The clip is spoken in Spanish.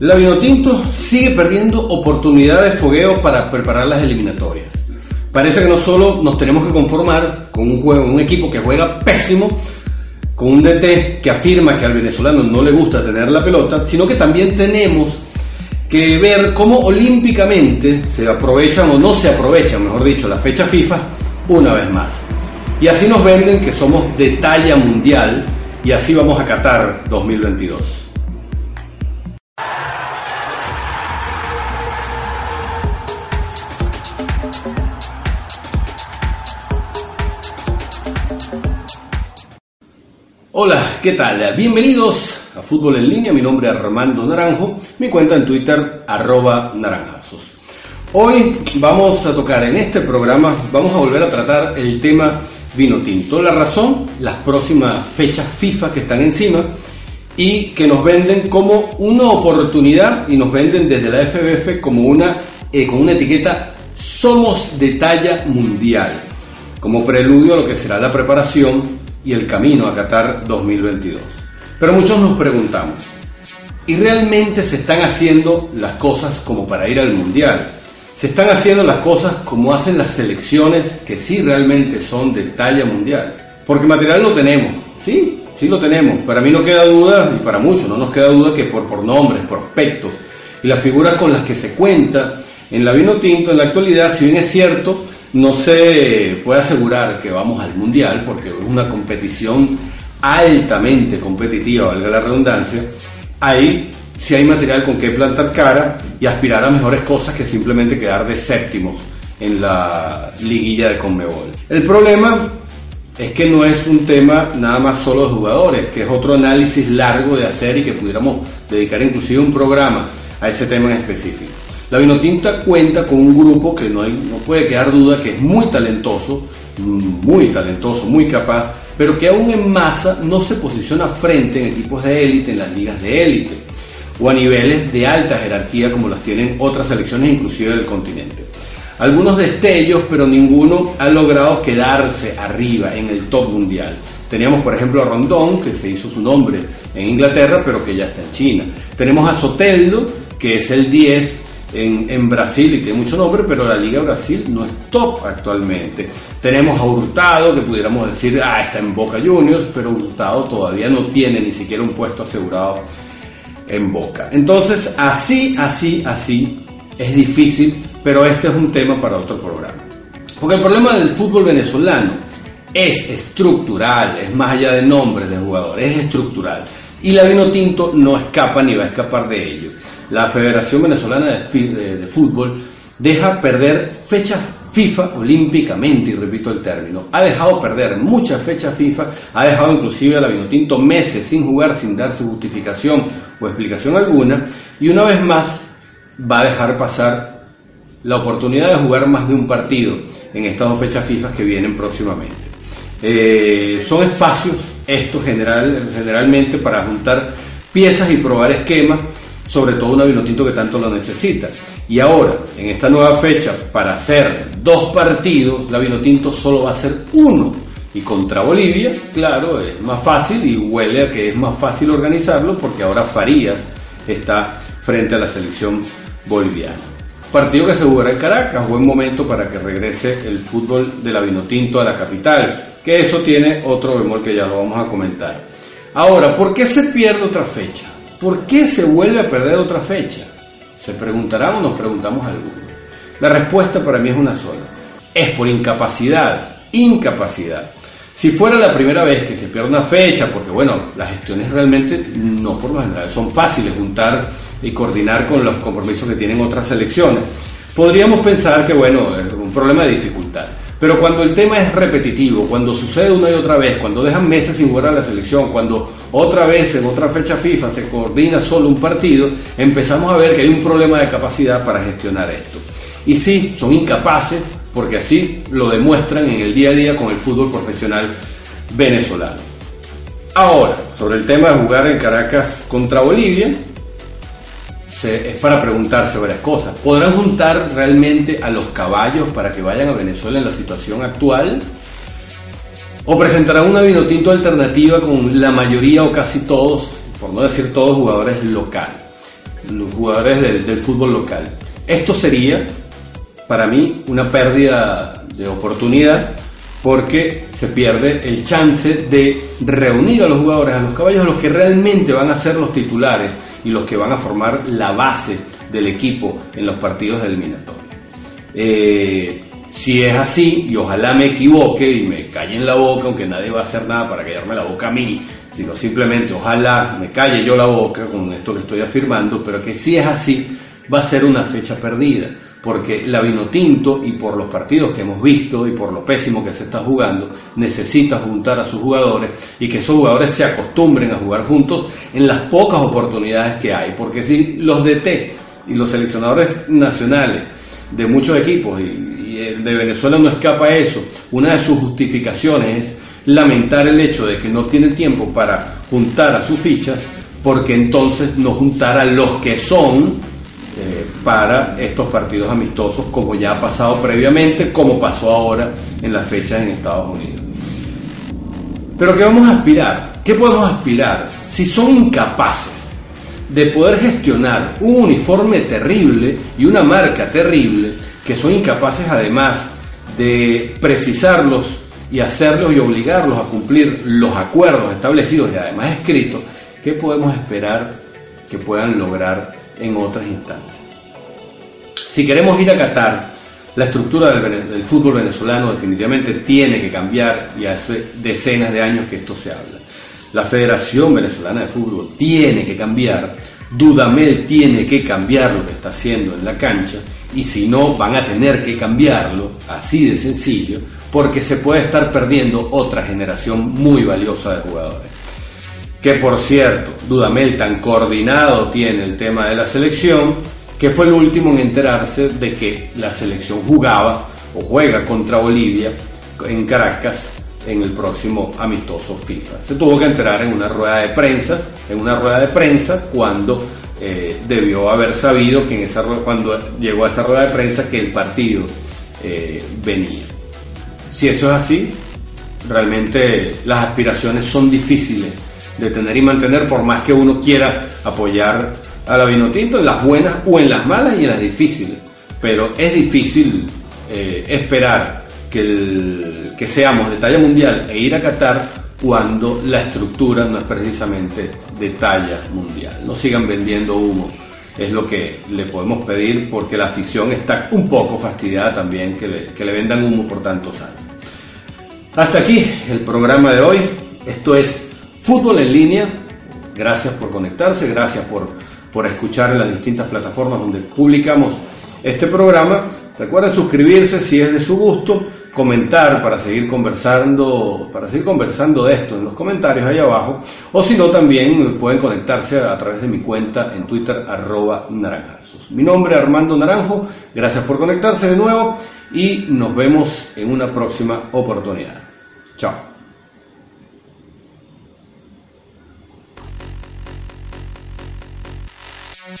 La Vinotinto sigue perdiendo oportunidades de fogueo para preparar las eliminatorias. Parece que no solo nos tenemos que conformar con un juego, un equipo que juega pésimo, con un DT que afirma que al venezolano no le gusta tener la pelota, sino que también tenemos que ver cómo olímpicamente se aprovechan o no se aprovechan, mejor dicho, la fecha FIFA una vez más. Y así nos venden que somos de talla mundial y así vamos a Qatar 2022. Hola, ¿qué tal? Bienvenidos a Fútbol en Línea, mi nombre es Armando Naranjo, mi cuenta en Twitter arroba naranjazos. Hoy vamos a tocar en este programa, vamos a volver a tratar el tema vino tinto. La razón, las próximas fechas FIFA que están encima y que nos venden como una oportunidad y nos venden desde la FBF como una, eh, con una etiqueta somos de talla mundial, como preludio a lo que será la preparación y el camino a Qatar 2022. Pero muchos nos preguntamos, ¿y realmente se están haciendo las cosas como para ir al Mundial? ¿Se están haciendo las cosas como hacen las selecciones que sí realmente son de talla mundial? Porque material lo tenemos, sí, sí lo tenemos. Para mí no queda duda, y para muchos no nos queda duda que por, por nombres, por aspectos y las figuras con las que se cuenta en la vino tinto en la actualidad, si bien es cierto, no se puede asegurar que vamos al mundial porque es una competición altamente competitiva, valga la redundancia. Ahí sí hay material con que plantar cara y aspirar a mejores cosas que simplemente quedar de séptimos en la liguilla de Conmebol. El problema es que no es un tema nada más solo de jugadores, que es otro análisis largo de hacer y que pudiéramos dedicar inclusive un programa a ese tema en específico. La Vinotinta cuenta con un grupo que no, hay, no puede quedar duda que es muy talentoso, muy talentoso, muy capaz, pero que aún en masa no se posiciona frente en equipos de élite, en las ligas de élite, o a niveles de alta jerarquía como las tienen otras selecciones inclusive del continente. Algunos destellos, pero ninguno ha logrado quedarse arriba en el top mundial. Teníamos, por ejemplo, a Rondón, que se hizo su nombre en Inglaterra, pero que ya está en China. Tenemos a Soteldo, que es el 10 en, Brasil y tiene mucho nombre, pero la Liga Brasil no es top actualmente. Tenemos a Hurtado, que pudiéramos decir, ah, está en Boca Juniors, pero Hurtado todavía no tiene ni siquiera un puesto asegurado en Boca. Entonces, así, así, así, es difícil, pero este es un tema para otro programa. Porque el problema del fútbol venezolano es estructural, es más allá de nombres de jugadores, es estructural. Y la vino tinto no escapa ni va a escapar de ello. La Federación Venezolana de, Fútbol deja perder fechas FIFA olímpicamente, y repito el término, ha dejado perder muchas fechas FIFA, ha dejado inclusive a la Vinotinto meses sin jugar, sin dar su justificación o explicación alguna, y una vez más va a dejar pasar la oportunidad de jugar más de un partido en estas dos fechas FIFA que vienen próximamente. Eh, son espacios estos general, generalmente para juntar piezas y probar esquemas, sobre todo una Vinotinto que tanto lo necesita. Y ahora, en esta nueva fecha, para hacer dos partidos, la Vinotinto solo va a ser uno. Y contra Bolivia, claro, es más fácil y huele a que es más fácil organizarlo porque ahora Farías está frente a la selección boliviana. Partido que se jugará en Caracas, buen momento para que regrese el fútbol de la Vinotinto a la capital que eso tiene otro bemol que ya lo vamos a comentar. Ahora, ¿por qué se pierde otra fecha? ¿Por qué se vuelve a perder otra fecha? Se preguntarán o nos preguntamos algunos. La respuesta para mí es una sola. Es por incapacidad, incapacidad. Si fuera la primera vez que se pierde una fecha, porque bueno, las gestiones realmente no por lo general son fáciles juntar y coordinar con los compromisos que tienen otras selecciones, podríamos pensar que bueno, es un problema de dificultad. Pero cuando el tema es repetitivo, cuando sucede una y otra vez, cuando dejan meses sin jugar a la selección, cuando otra vez en otra fecha FIFA se coordina solo un partido, empezamos a ver que hay un problema de capacidad para gestionar esto. Y sí, son incapaces, porque así lo demuestran en el día a día con el fútbol profesional venezolano. Ahora, sobre el tema de jugar en Caracas contra Bolivia, es para preguntarse varias cosas. ¿Podrán juntar realmente a los caballos para que vayan a Venezuela en la situación actual? ¿O presentarán una vinotinto alternativa con la mayoría o casi todos, por no decir todos, jugadores locales? los jugadores del, del fútbol local. Esto sería, para mí, una pérdida de oportunidad porque se pierde el chance de reunir a los jugadores, a los caballos, a los que realmente van a ser los titulares y los que van a formar la base del equipo en los partidos de eliminatoria. Eh, si es así, y ojalá me equivoque y me calle en la boca, aunque nadie va a hacer nada para callarme la boca a mí, sino simplemente ojalá me calle yo la boca con esto que estoy afirmando, pero que si es así, va a ser una fecha perdida, porque la Vinotinto y por los partidos que hemos visto y por lo pésimo que se está jugando, necesita juntar a sus jugadores y que esos jugadores se acostumbren a jugar juntos en las pocas oportunidades que hay, porque si los DT y los seleccionadores nacionales de muchos equipos y, de Venezuela no escapa a eso, una de sus justificaciones es lamentar el hecho de que no tiene tiempo para juntar a sus fichas, porque entonces no juntará los que son para estos partidos amistosos, como ya ha pasado previamente, como pasó ahora en las fechas en Estados Unidos. Pero ¿qué vamos a aspirar? ¿Qué podemos aspirar si son incapaces de poder gestionar un uniforme terrible y una marca terrible, que son incapaces además de precisarlos y hacerlos y obligarlos a cumplir los acuerdos establecidos y además escritos, ¿qué podemos esperar que puedan lograr en otras instancias? Si queremos ir a Qatar, la estructura del, fútbol venezolano definitivamente tiene que cambiar y hace decenas de años que esto se habla. La Federación Venezolana de Fútbol tiene que cambiar, Dudamel tiene que cambiar lo que está haciendo en la cancha y si no van a tener que cambiarlo, así de sencillo, porque se puede estar perdiendo otra generación muy valiosa de jugadores. Que por cierto, Dudamel tan coordinado tiene el tema de la selección, que fue el último en enterarse de que la selección jugaba o juega contra Bolivia en Caracas en el próximo amistoso FIFA. Se tuvo que enterar en una rueda de prensa, en una rueda de prensa cuando eh, debió haber sabido que en esa cuando llegó a esa rueda de prensa que el partido eh, venía. Si eso es así, realmente las aspiraciones son difíciles de tener y mantener por más que uno quiera apoyar a la Vinotinto en las buenas o en las malas y en las difíciles. Pero es difícil eh, esperar que, que seamos de talla mundial e ir a Qatar cuando la estructura no es precisamente de talla mundial. No sigan vendiendo humo, es lo que le podemos pedir porque la afición está un poco fastidiada también que le, que le vendan humo por tantos años. Hasta aquí el programa de hoy. Esto es Fútbol en línea. Gracias por conectarse, gracias por, por escuchar en las distintas plataformas donde publicamos este programa. Recuerden suscribirse si es de su gusto comentar para seguir conversando, para seguir conversando de esto en los comentarios ahí abajo, o si no también pueden conectarse a través de mi cuenta en Twitter arroba naranjazos. Mi nombre es Armando Naranjo, gracias por conectarse de nuevo y nos vemos en una próxima oportunidad. Chao. We'll